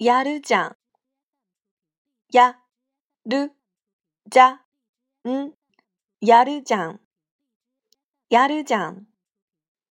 やるじゃん。や、る、じゃ、ん、やるじゃん。やるじゃん。